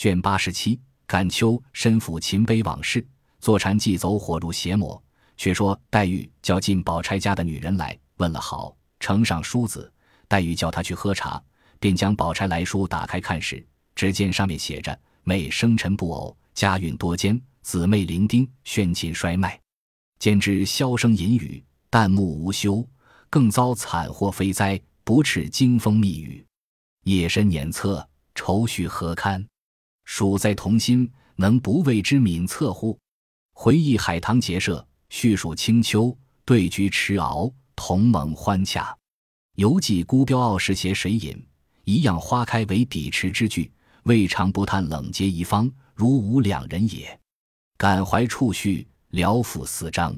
卷八十七，感秋身抚秦碑往事，坐禅即走火入邪魔。却说黛玉叫进宝钗家的女人来，问了好，呈上书子。黛玉叫她去喝茶，便将宝钗来书打开看时，只见上面写着：“妹生辰不偶，家运多艰，姊妹伶仃，宣亲衰迈，兼之箫声淫语，旦暮无休，更遭惨祸非灾，不啻惊风密雨，夜深年侧，愁绪何堪？属在同心，能不为之敏测乎？”回忆海棠结社。叙述清秋，对菊池敖，同盟欢洽。犹记孤标傲世携谁饮，一样花开为底池之句。未尝不叹冷结一方，如吾两人也。感怀处绪，聊赋四章。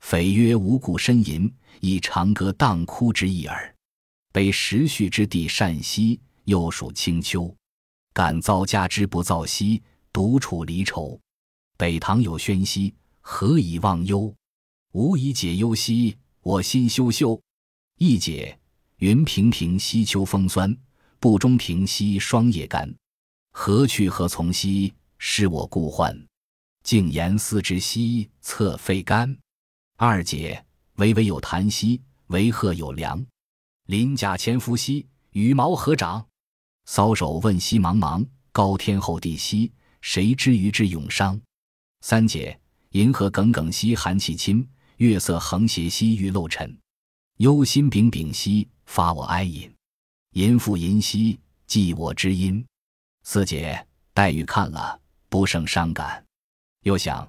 匪曰无故呻吟，以长歌当哭之意耳。北时序之地善兮，又属清秋。感造家之不造兮，独处离愁。北堂有宣兮。何以忘忧？吾以解忧兮，我心羞羞。一解云平平兮秋风酸，不中平兮霜叶干。何去何从兮，是我故患。静言思之兮，侧肺肝。二解巍巍有檀兮，为鹤有梁。鳞甲潜伏兮，羽毛何长？搔首问兮茫茫，高天厚地兮，谁知鱼之永伤？三姐。银河耿耿兮寒气侵，月色横斜兮玉漏沉。忧心秉秉兮发我哀吟，吟复吟兮寄我知音。四姐黛玉看了不胜伤感，又想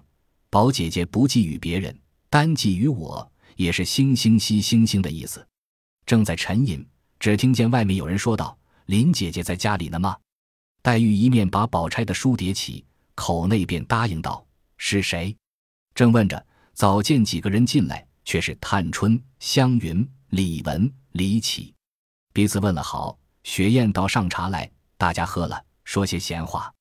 宝姐姐不寄予别人，单寄予我，也是星星兮星星的意思。正在沉吟，只听见外面有人说道：“林姐姐在家里呢吗？”黛玉一面把宝钗的书叠起，口内便答应道：“是谁？”正问着，早见几个人进来，却是探春、湘云、李文、李绮，彼此问了好。雪雁倒上茶来，大家喝了，说些闲话。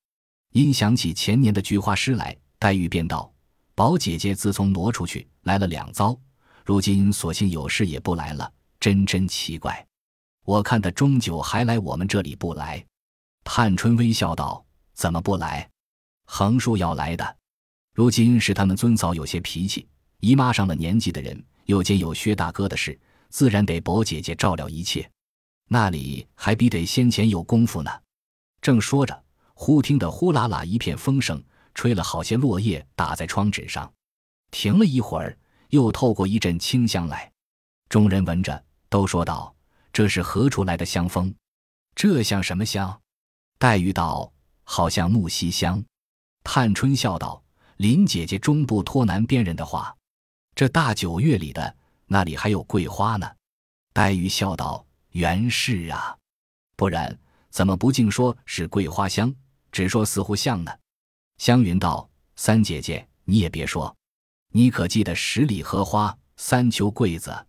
因想起前年的菊花诗来，黛玉便道：“宝姐姐自从挪出去，来了两遭，如今索性有事也不来了，真真奇怪。我看他终究还来我们这里不来。”探春微笑道：“怎么不来？横竖要来的。”如今是他们尊嫂有些脾气，姨妈上了年纪的人，又兼有薛大哥的事，自然得伯姐姐照料一切。那里还比得先前有功夫呢。正说着，忽听得呼啦啦一片风声，吹了好些落叶打在窗纸上。停了一会儿，又透过一阵清香来。众人闻着，都说道：“这是何处来的香风？这像什么香？”黛玉道：“好像木樨香。”探春笑道。林姐姐终不托南边人的话，这大九月里的那里还有桂花呢？黛玉笑道：“原是啊，不然怎么不竟说是桂花香，只说似乎像呢？”湘云道：“三姐姐，你也别说，你可记得十里荷花，三秋桂子，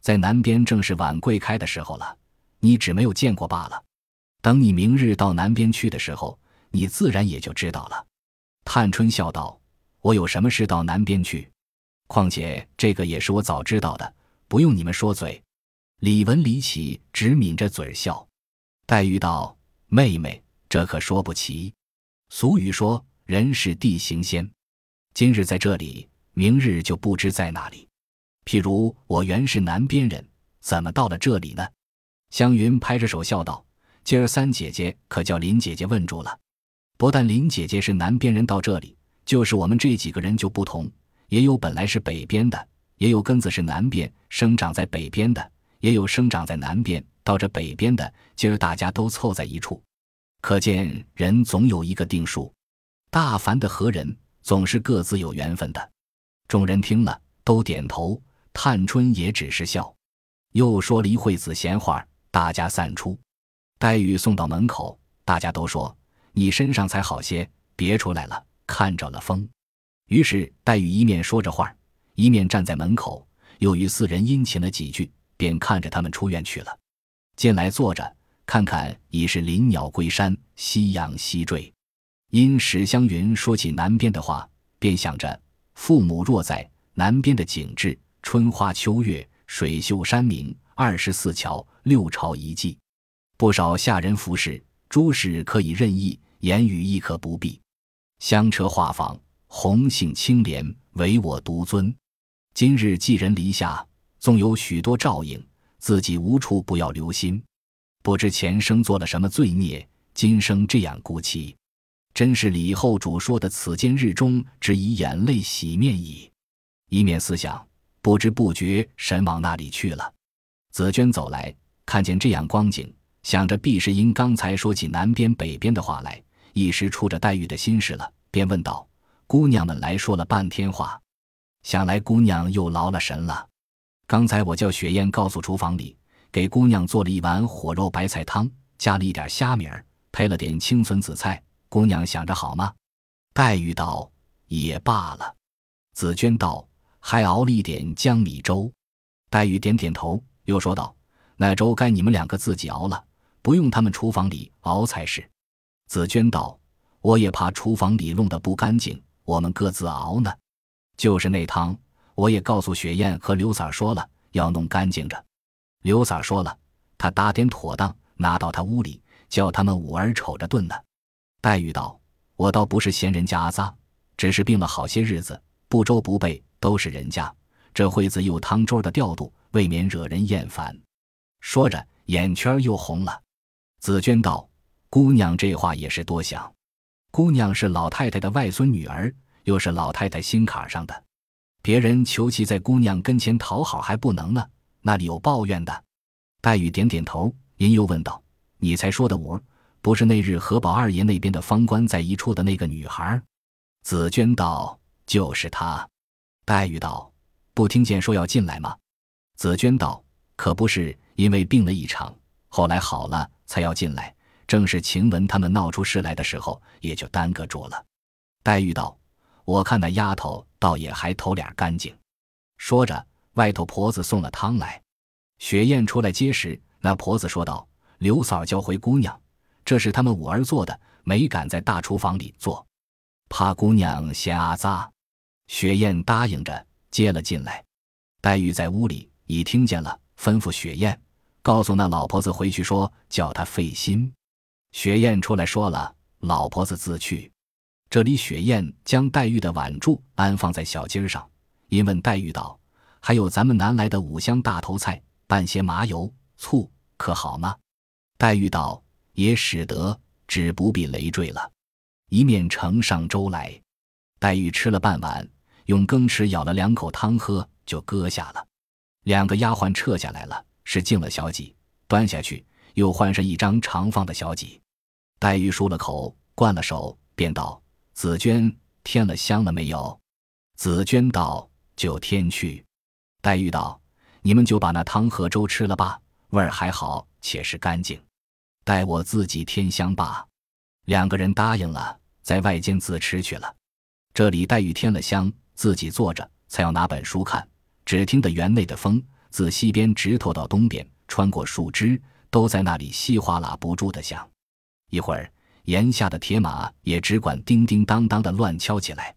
在南边正是晚桂开的时候了，你只没有见过罢了。等你明日到南边去的时候，你自然也就知道了。”探春笑道。我有什么事到南边去？况且这个也是我早知道的，不用你们说嘴。李文、李启只抿着嘴笑。黛玉道：“妹妹，这可说不齐。俗语说，人是地行仙。今日在这里，明日就不知在哪里。譬如我原是南边人，怎么到了这里呢？”湘云拍着手笑道：“今儿三姐姐可叫林姐姐问住了。不但林姐姐是南边人，到这里。”就是我们这几个人就不同，也有本来是北边的，也有根子是南边生长在北边的，也有生长在南边到这北边的。今儿大家都凑在一处，可见人总有一个定数。大凡的和人，总是各自有缘分的。众人听了，都点头。探春也只是笑，又说了一会子闲话，大家散出。黛玉送到门口，大家都说：“你身上才好些，别出来了。”看着了风，于是黛玉一面说着话，一面站在门口，又与四人殷勤了几句，便看着他们出院去了。进来坐着，看看已是林鸟归山，夕阳西坠。因史湘云说起南边的话，便想着父母若在南边的景致，春花秋月，水秀山明，二十四桥，六朝遗迹，不少下人服饰，诸事可以任意，言语亦可不必。香车画舫，红杏青莲，唯我独尊。今日寄人篱下，纵有许多照应，自己无处不要留心。不知前生做了什么罪孽，今生这样孤凄。真是李后主说的“此间日中，只以眼泪洗面矣。”一面思想，不知不觉神往那里去了。紫娟走来，看见这样光景，想着必是因刚才说起南边北边的话来，一时触着黛玉的心事了，便问道：“姑娘们来说了半天话，想来姑娘又劳了神了。刚才我叫雪雁告诉厨房里，给姑娘做了一碗火肉白菜汤，加了一点虾米儿，配了点青笋紫菜。”姑娘想着好吗？黛玉道：“也罢了。”紫娟道：“还熬了一点江米粥。”黛玉点点头，又说道：“那粥该你们两个自己熬了，不用他们厨房里熬才是。”紫娟道：“我也怕厨房里弄得不干净，我们各自熬呢。就是那汤，我也告诉雪雁和刘三说了，要弄干净着。刘三说了，他打点妥当，拿到他屋里，叫他们五儿瞅着炖呢。”黛玉道：“我倒不是嫌人家阿扎，只是病了好些日子，不粥不备，都是人家。这会子又汤粥的调度，未免惹人厌烦。”说着，眼圈又红了。紫娟道：“姑娘这话也是多想。姑娘是老太太的外孙女儿，又是老太太心坎上的，别人求其在姑娘跟前讨好还不能呢，那里有抱怨的？”黛玉点点头，您又问道：“你才说的五？”不是那日何宝二爷那边的方官在一处的那个女孩，紫娟道：“就是她。”黛玉道：“不听见说要进来吗？”紫娟道：“可不是，因为病了一场，后来好了才要进来。正是晴雯他们闹出事来的时候，也就耽搁住了。”黛玉道：“我看那丫头倒也还头脸干净。”说着，外头婆子送了汤来。雪雁出来接时，那婆子说道：“刘嫂叫回姑娘。”这是他们五儿做的，没敢在大厨房里做，怕姑娘嫌阿扎。雪雁答应着接了进来。黛玉在屋里已听见了，吩咐雪雁告诉那老婆子回去说，叫她费心。雪雁出来说了，老婆子自去。这里雪雁将黛玉的碗箸安放在小鸡上，因问黛玉道：“还有咱们南来的五香大头菜，拌些麻油醋，可好吗？”黛玉道。也使得只不必累赘了，一面盛上粥来。黛玉吃了半碗，用羹匙舀了两口汤喝，就搁下了。两个丫鬟撤下来了，是敬了小几，端下去，又换上一张长方的小几。黛玉漱了口，灌了手，便道：“紫娟添了香了没有？”紫娟道：“就添去。”黛玉道：“你们就把那汤和粥吃了吧，味儿还好，且是干净。”待我自己添香罢。两个人答应了，在外间自吃去了。这里黛玉添了香，自己坐着，才要拿本书看。只听得园内的风自西边直透到东边，穿过树枝，都在那里稀哗啦不住的响。一会儿，檐下的铁马也只管叮叮当当的乱敲起来。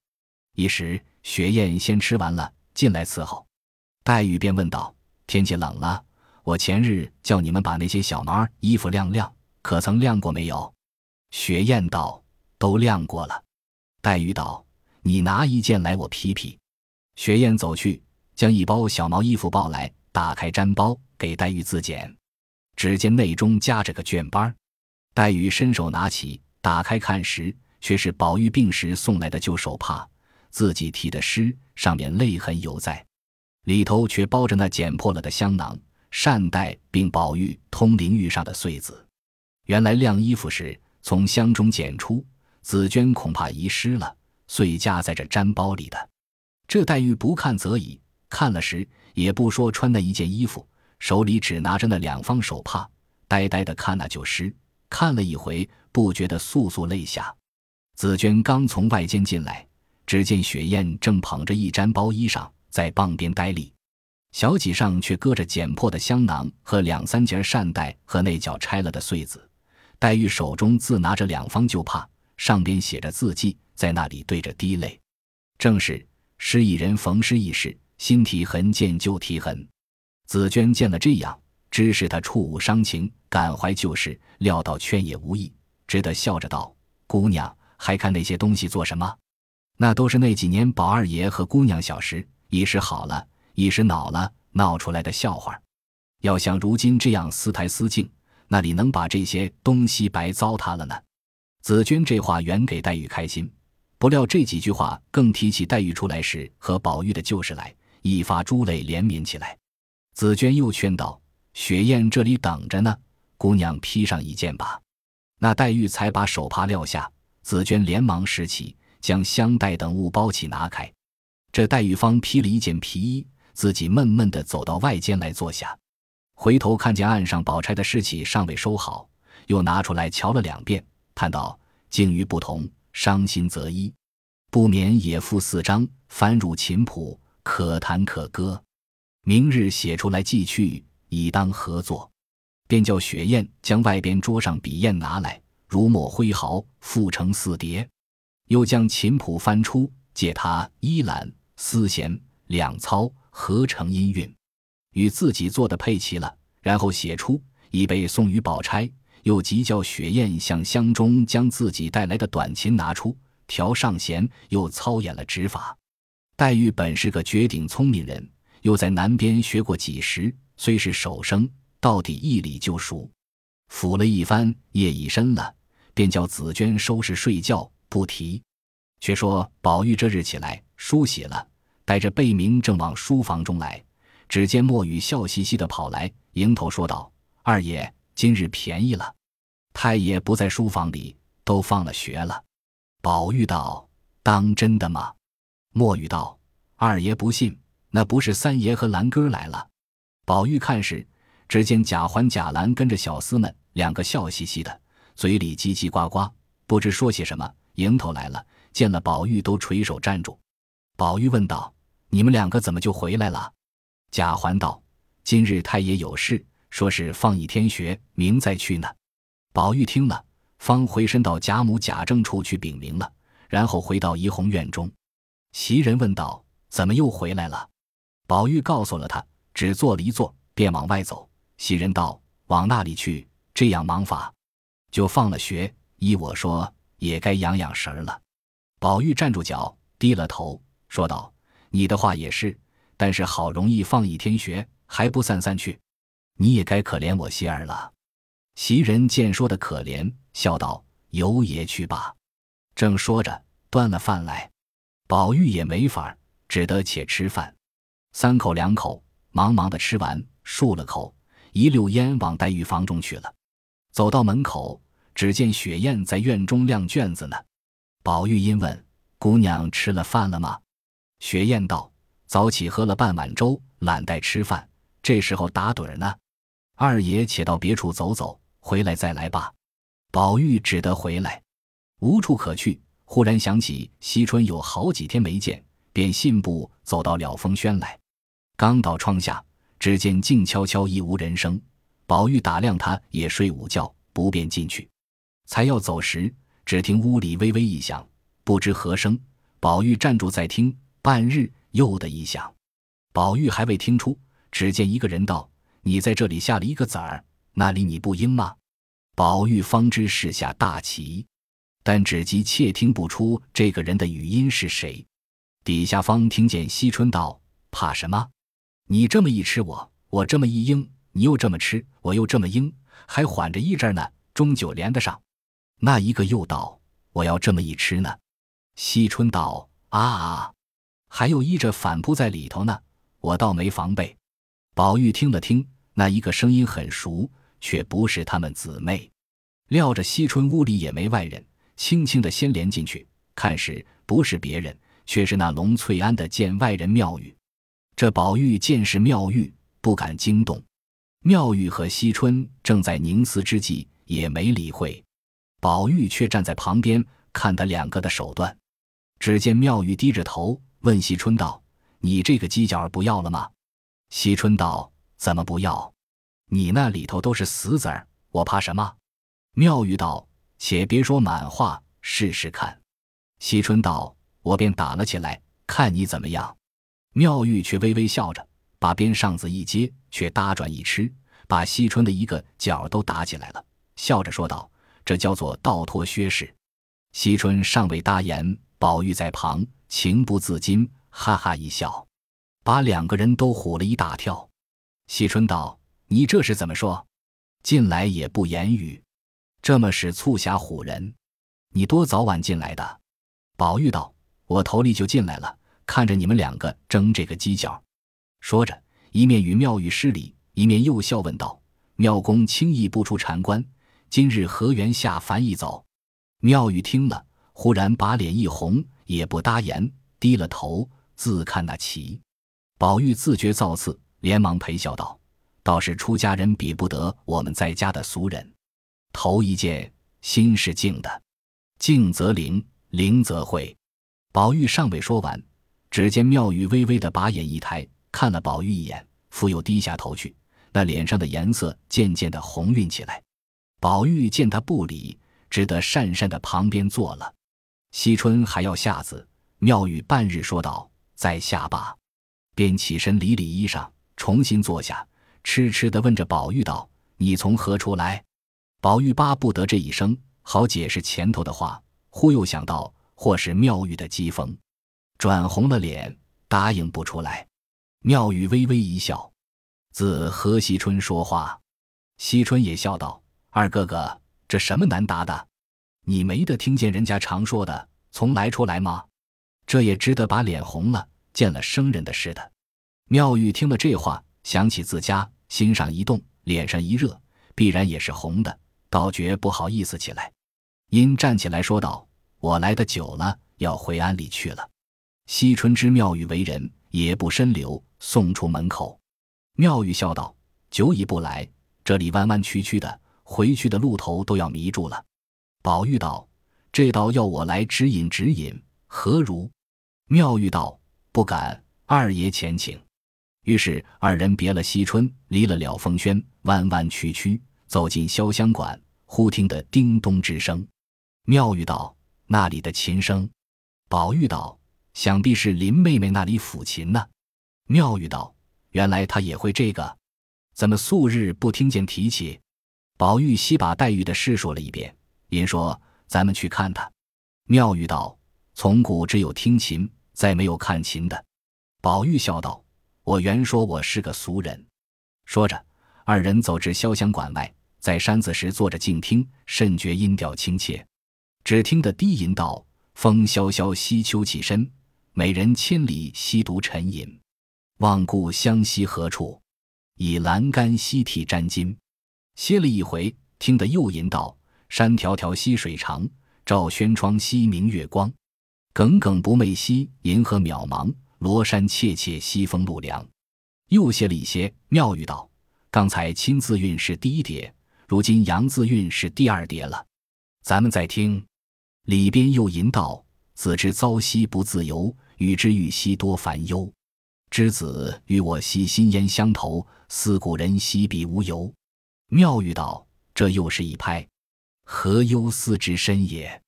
一时，雪雁先吃完了，进来伺候。黛玉便问道：“天气冷了？”我前日叫你们把那些小猫儿衣服晾晾，可曾晾过没有？雪雁道：“都晾过了。”黛玉道：“你拿一件来，我皮皮。”雪雁走去，将一包小毛衣服抱来，打开毡包，给黛玉自检。只见内中夹着个卷包黛玉伸手拿起，打开看时，却是宝玉病时送来的旧手帕，自己提的诗，上面泪痕犹在，里头却包着那剪破了的香囊。善待并宝玉通灵玉上的穗子，原来晾衣服时从箱中捡出，紫娟恐怕遗失了，遂夹在这毡包里的。这黛玉不看则已，看了时也不说穿那一件衣服，手里只拿着那两方手帕，呆呆的看那旧诗，看了一回，不觉得簌簌泪下。紫娟刚从外间进来，只见雪雁正捧着一毡包衣裳在傍边呆立。小几上却搁着剪破的香囊和两三截扇带和那角拆了的穗子，黛玉手中自拿着两方旧帕，上边写着字迹，在那里对着滴泪。正是失一人逢失一事，新啼痕见旧啼痕。紫娟见了这样，知是他触物伤情，感怀旧事，料到劝也无益，只得笑着道：“姑娘还看那些东西做什么？那都是那几年宝二爷和姑娘小时一时好了，一时恼了，闹出来的笑话。要像如今这样私台私敬，那里能把这些东西白糟蹋了呢？紫娟这话原给黛玉开心，不料这几句话更提起黛玉出来时和宝玉的旧事来，一发珠泪连绵起来。紫娟又劝道：“雪雁这里等着呢，姑娘披上一件吧。”那黛玉才把手帕撂下，紫娟连忙拾起，将香袋等物包起拿开。这黛玉方披了一件皮衣，自己闷闷地走到外间来坐下，回头看见案上宝钗的尸体尚未收好，又拿出来瞧了两遍。叹道：“境遇不同，伤心则一，不免也附四章，翻入琴谱，可弹可歌。明日写出来寄去，以当合作。”便叫雪雁将外边桌上笔砚拿来，如墨挥毫，复成四叠。又将琴谱翻出，借他依兰、丝弦两操，合成音韵，与自己做的配齐了，然后写出，以备送与宝钗。又急叫雪雁向箱中将自己带来的短琴拿出，调上弦，又操演了指法。黛玉本是个绝顶聪明人，又在南边学过几时，虽是手生，到底一理就熟。抚了一番，夜已深了，便叫紫娟收拾睡觉，不提。却说宝玉这日起来梳洗了，带着贝明正往书房中来，只见墨雨笑嘻嘻的跑来，迎头说道：“二爷。”今日便宜了，太爷不在书房里，都放了学了。宝玉道：“当真的吗？”墨雨道：“二爷不信，那不是三爷和兰哥来了。”宝玉看时，只见贾环、贾兰跟着小厮们两个笑嘻嘻的，嘴里叽叽呱呱，不知说些什么。迎头来了，见了宝玉都垂手站住。宝玉问道：“你们两个怎么就回来了？”贾环道：“今日太爷有事。”说是放一天学，明再去呢。宝玉听了，方回身到贾母、贾政处去禀明了，然后回到怡红院中。袭人问道：“怎么又回来了？”宝玉告诉了他，只坐了一坐，便往外走。袭人道：“往那里去？这样忙法，就放了学。依我说，也该养养神了。”宝玉站住脚，低了头，说道：“你的话也是，但是好容易放一天学，还不散散去。”你也该可怜我些儿了。袭人见说的可怜，笑道：“由爷去吧。”正说着，端了饭来，宝玉也没法，只得且吃饭。三口两口，忙忙的吃完，漱了口，一溜烟往黛玉房中去了。走到门口，只见雪雁在院中晾卷子呢。宝玉因问：“姑娘吃了饭了吗？”雪雁道：“早起喝了半碗粥，懒待吃饭，这时候打盹呢。”二爷且到别处走走，回来再来吧。宝玉只得回来，无处可去。忽然想起惜春有好几天没见，便信步走到了风轩来。刚到窗下，只见静悄悄，一无人声。宝玉打量他，也睡午觉，不便进去。才要走时，只听屋里微微一响，不知何声。宝玉站住再听，半日又的一响。宝玉还未听出，只见一个人道。你在这里下了一个子儿，那里你不应吗？宝玉方知是下大棋，但只急窃听不出这个人的语音是谁。底下方听见惜春道：“怕什么？你这么一吃我，我这么一应，你又这么吃，我又这么应，还缓着一阵呢，终究连得上。”那一个又道：“我要这么一吃呢。”惜春道：“啊啊，还有依着反扑在里头呢，我倒没防备。”宝玉听了听。那一个声音很熟，却不是他们姊妹。料着惜春屋里也没外人，轻轻的先连进去，看时不是别人，却是那龙翠庵的见外人妙玉。这宝玉见是妙玉，不敢惊动。妙玉和惜春正在凝思之际，也没理会。宝玉却站在旁边看他两个的手段。只见妙玉低着头问惜春道：“你这个犄角不要了吗？”惜春道。怎么不要？你那里头都是死子儿，我怕什么？妙玉道：“且别说满话，试试看。”惜春道：“我便打了起来，看你怎么样。”妙玉却微微笑着，把边上子一接，却搭转一吃，把惜春的一个角都打起来了，笑着说道：“这叫做倒脱薛氏。”惜春尚未答言，宝玉在旁情不自禁，哈哈一笑，把两个人都唬了一大跳。惜春道：“你这是怎么说？进来也不言语，这么使促狭唬人？你多早晚进来的？”宝玉道：“我头里就进来了，看着你们两个争这个犄角。”说着，一面与妙玉施礼，一面又笑问道：“妙公轻易不出禅关，今日何缘下凡一走？”妙玉听了，忽然把脸一红，也不答言，低了头自看那棋。宝玉自觉造次，连忙陪笑道：“倒是出家人比不得我们在家的俗人。头一件，心是静的，静则灵，灵则会。”宝玉尚未说完，只见妙玉微微的把眼一抬。看了宝玉一眼，复又低下头去，那脸上的颜色渐渐的红晕起来。宝玉见他不理，只得讪讪的旁边坐了。惜春还要下子，妙玉半日说道：“在下罢。”便起身理理衣裳，重新坐下，痴痴的问着宝玉道：“你从何处来？”宝玉巴不得这一声好解释前头的话，忽又想到或是妙玉的讥讽，转红了脸，答应不出来。妙玉微微一笑，自和惜春说话，惜春也笑道：“二哥哥，这什么难答的？你没得听见人家常说的‘从来出来’吗？这也值得把脸红了，见了生人的似的。”妙玉听了这话，想起自家，心上一动，脸上一热，必然也是红的，倒觉不好意思起来，因站起来说道：“我来的久了，要回庵里去了。”惜春知妙玉为人。也不深留，送出门口。妙玉笑道：“久已不来，这里弯弯曲曲的，回去的路头都要迷住了。”宝玉道：“这倒要我来指引指引，何如？”妙玉道：“不敢，二爷前请。”于是二人别了惜春，离了了凤轩，弯弯曲曲走进潇湘馆，忽听得叮咚之声。妙玉道：“那里的琴声？”宝玉道。想必是林妹妹那里抚琴呢。妙玉道：“原来她也会这个，怎么素日不听见提起？”宝玉悉把黛玉的事说了一遍，因说：“咱们去看她。”妙玉道：“从古只有听琴，再没有看琴的。”宝玉笑道：“我原说我是个俗人。”说着，二人走至潇湘馆外，在山子时坐着静听，甚觉音调亲切。只听得低吟道：“风萧萧兮秋起身。”美人千里兮独沉吟，望故乡兮何处？以栏杆兮涕沾巾。歇了一回，听得又吟道：“山迢迢兮水长，照轩窗兮明月光。耿耿不寐兮银河渺茫，罗衫怯怯西风露凉。”又歇了一些，妙语道：“刚才亲字韵是第一叠，如今杨字韵是第二叠了。咱们再听，里边又吟道：‘子之朝夕不自由。’”与之欲兮多烦忧，之子与我兮心焉相投，思故人兮彼无尤。妙玉道：“这又是一拍，何忧思之深也？”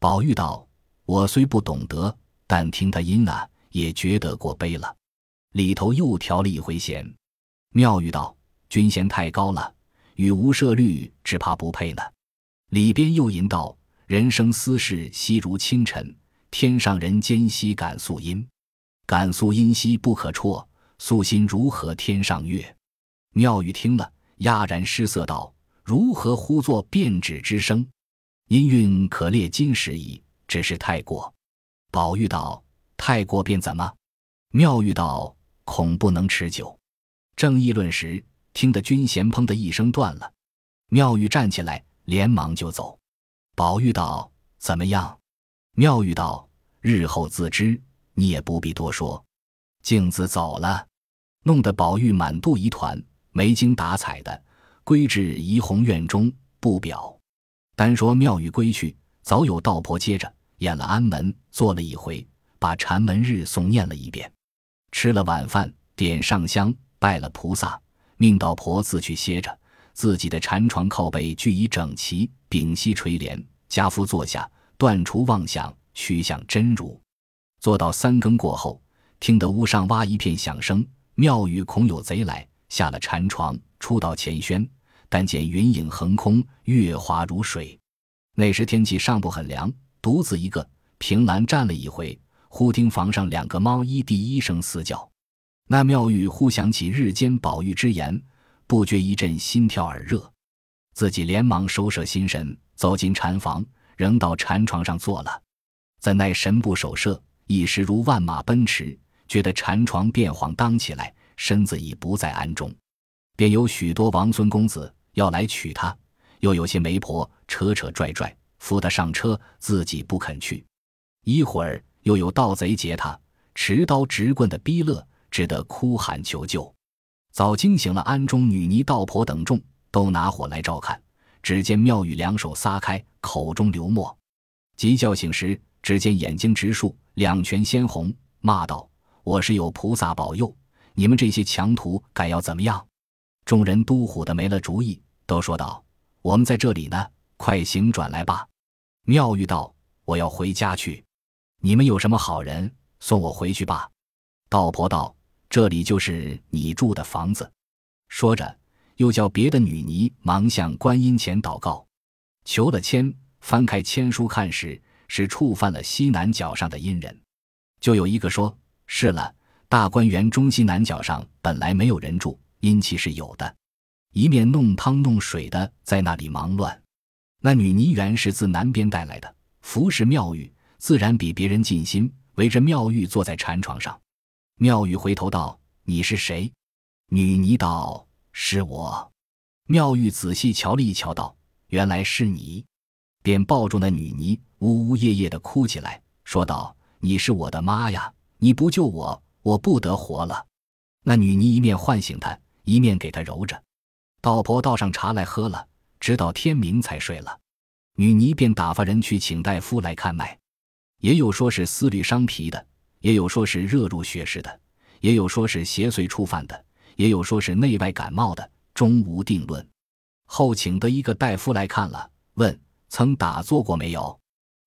宝玉道：“我虽不懂得，但听他音啊，也觉得过悲了。”里头又调了一回弦。妙玉道：“君弦太高了，与无赦律只怕不配呢。”里边又吟道：“人生私事悉如清晨。”天上人间兮感素音，感素音兮不可辍。素心如何天上月？妙玉听了，哑然失色道：“如何呼作变指之声？音韵可列金石矣，只是太过。”宝玉道：“太过便怎么？”妙玉道：“恐不能持久。”正议论时，听得军衔砰的一声断了。妙玉站起来，连忙就走。宝玉道：“怎么样？”妙玉道：“日后自知，你也不必多说。”镜子走了，弄得宝玉满肚疑团，没精打采的归至怡红院中，不表。单说妙玉归去，早有道婆接着演了安门，坐了一回，把禅门日诵念了一遍。吃了晚饭，点上香，拜了菩萨，命道婆自去歇着，自己的禅床靠背俱已整齐，屏息垂帘，家夫坐下。断除妄想，趋向真如。坐到三更过后，听得屋上哇一片响声，庙宇恐有贼来，下了禅床，出到前轩，但见云影横空，月华如水。那时天气尚不很凉，独自一个，凭栏站了一回，忽听房上两个猫一第一声嘶叫。那妙玉忽想起日间宝玉之言，不觉一阵心跳耳热，自己连忙收摄心神，走进禅房，仍到禅床上坐了。怎奈神不守舍，一时如万马奔驰，觉得禅床变晃荡起来，身子已不在安中，便有许多王孙公子要来娶她，又有些媒婆扯扯拽拽扶她上车，自己不肯去。一会儿又有盗贼劫他，持刀执棍的逼勒。只得哭喊求救，早惊醒了庵中女尼、道婆等众，都拿火来照看。只见妙玉两手撒开，口中流沫。急叫醒时，只见眼睛直竖，两拳鲜红，骂道：“我是有菩萨保佑，你们这些强徒敢要怎么样？”众人都唬得没了主意，都说道：“我们在这里呢，快行转来吧。”妙玉道：“我要回家去，你们有什么好人，送我回去吧。”道婆道。这里就是你住的房子，说着，又叫别的女尼忙向观音前祷告，求了签。翻开签书看时，是触犯了西南角上的阴人。就有一个说：“是了，大观园中西南角上本来没有人住，阴气是有的。一面弄汤弄水的在那里忙乱。那女尼原是自南边带来的，服侍妙玉，自然比别人尽心，围着妙玉坐在禅床上。”妙玉回头道：“你是谁？”女尼道：“是我。”妙玉仔细瞧了一瞧，道：“原来是你。”便抱住那女尼，呜呜咽咽的哭起来，说道：“你是我的妈呀！你不救我，我不得活了。”那女尼一面唤醒他，一面给他揉着。道婆倒上茶来喝了，直到天明才睡了。女尼便打发人去请大夫来看脉，也有说是思虑伤脾的。也有说是热入血实的，也有说是邪祟触犯的，也有说是内外感冒的，终无定论。后请得一个大夫来看了，问曾打坐过没有？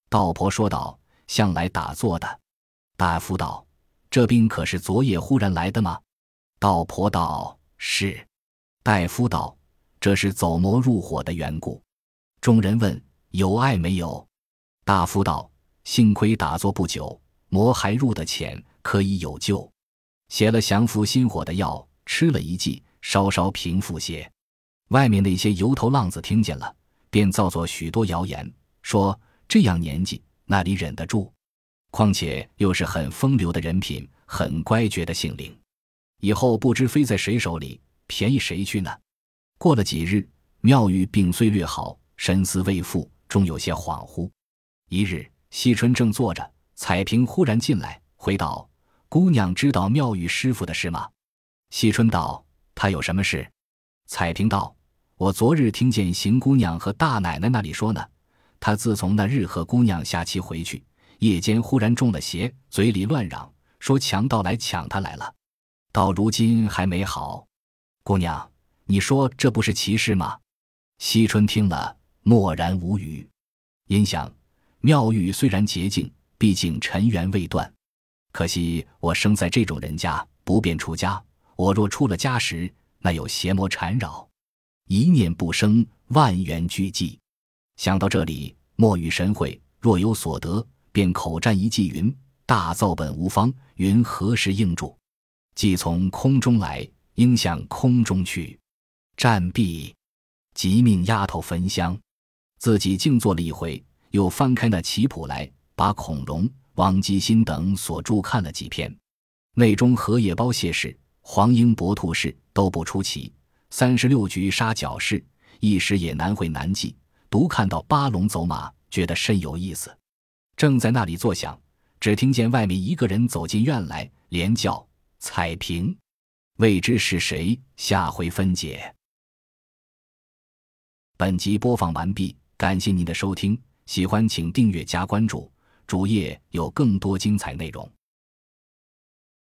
道婆说道：“向来打坐的。”大夫道：“这病可是昨夜忽然来的吗？”道婆道：“是。”大夫道：“这是走魔入火的缘故。”众人问：“有碍没有？”大夫道：“幸亏打坐不久。”魔还入得浅，可以有救。写了降服心火的药，吃了一剂，稍稍平复些。外面那些油头浪子听见了，便造作许多谣言，说这样年纪哪里忍得住？况且又是很风流的人品，很乖觉的性灵，以后不知飞在谁手里，便宜谁去呢？过了几日，妙玉病虽略好，神思未复，终有些恍惚。一日，惜春正坐着。彩萍忽然进来，回道：“姑娘知道妙玉师傅的事吗？”惜春道：“他有什么事？”彩萍道：“我昨日听见邢姑娘和大奶奶那里说呢。他自从那日和姑娘下棋回去，夜间忽然中了邪，嘴里乱嚷，说强盗来抢他来了，到如今还没好。姑娘，你说这不是奇事吗？”惜春听了，默然无语，因想妙玉虽然洁净。毕竟尘缘未断，可惜我生在这种人家，不便出家。我若出了家时，那有邪魔缠绕，一念不生，万缘俱寂。想到这里，莫与神会，若有所得，便口占一记云：大造本无方，云何时应住？既从空中来，应向空中去。战毕，即命丫头焚香，自己静坐了一回，又翻开那棋谱来。把孔融、王基新等所著看了几篇，内中荷叶包谢氏、黄莺搏兔氏都不出奇，三十六局杀角氏，一时也难会难记。独看到八龙走马，觉得甚有意思。正在那里坐想，只听见外面一个人走进院来，连叫彩萍，未知是谁。下回分解。本集播放完毕，感谢您的收听，喜欢请订阅加关注。主页有更多精彩内容。